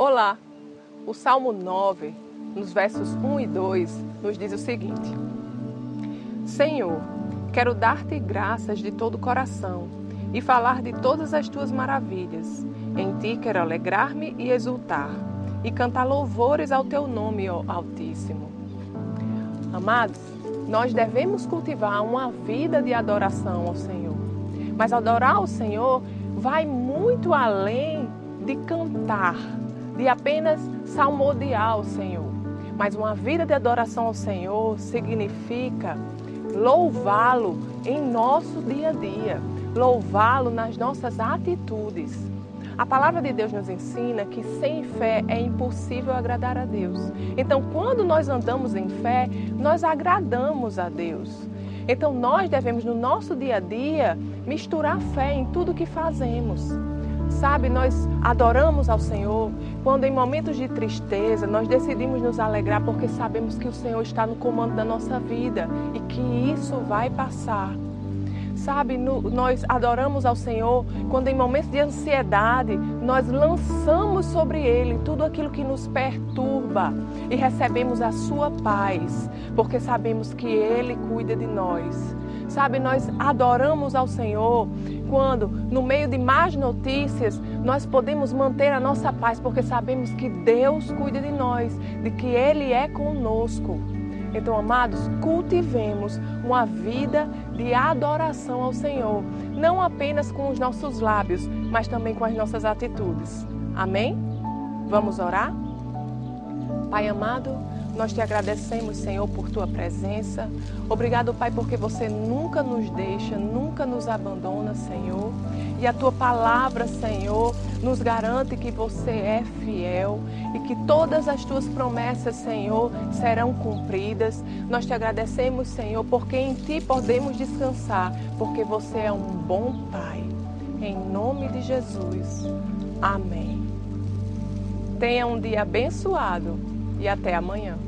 Olá! O Salmo 9, nos versos 1 e 2, nos diz o seguinte: Senhor, quero dar-te graças de todo o coração e falar de todas as tuas maravilhas. Em ti quero alegrar-me e exultar e cantar louvores ao teu nome, ó Altíssimo. Amados, nós devemos cultivar uma vida de adoração ao Senhor. Mas adorar o Senhor vai muito além de cantar de apenas salmodiar o Senhor. Mas uma vida de adoração ao Senhor significa louvá-lo em nosso dia a dia, louvá-lo nas nossas atitudes. A palavra de Deus nos ensina que sem fé é impossível agradar a Deus. Então, quando nós andamos em fé, nós agradamos a Deus. Então, nós devemos, no nosso dia a dia, misturar fé em tudo que fazemos. Sabe, nós adoramos ao Senhor quando em momentos de tristeza nós decidimos nos alegrar porque sabemos que o Senhor está no comando da nossa vida e que isso vai passar. Sabe, no, nós adoramos ao Senhor quando em momentos de ansiedade nós lançamos sobre Ele tudo aquilo que nos perturba e recebemos a Sua paz, porque sabemos que Ele cuida de nós. Sabe, nós adoramos ao Senhor quando, no meio de más notícias, nós podemos manter a nossa paz, porque sabemos que Deus cuida de nós, de que Ele é conosco. Então, amados, cultivemos uma vida de adoração ao Senhor, não apenas com os nossos lábios, mas também com as nossas atitudes. Amém? Vamos orar? Pai amado, nós te agradecemos, Senhor, por tua presença. Obrigado, Pai, porque você nunca nos deixa, nunca nos abandona, Senhor. E a tua palavra, Senhor, nos garante que você é fiel e que todas as tuas promessas, Senhor, serão cumpridas. Nós te agradecemos, Senhor, porque em ti podemos descansar, porque você é um bom Pai. Em nome de Jesus. Amém. Tenha um dia abençoado e até amanhã.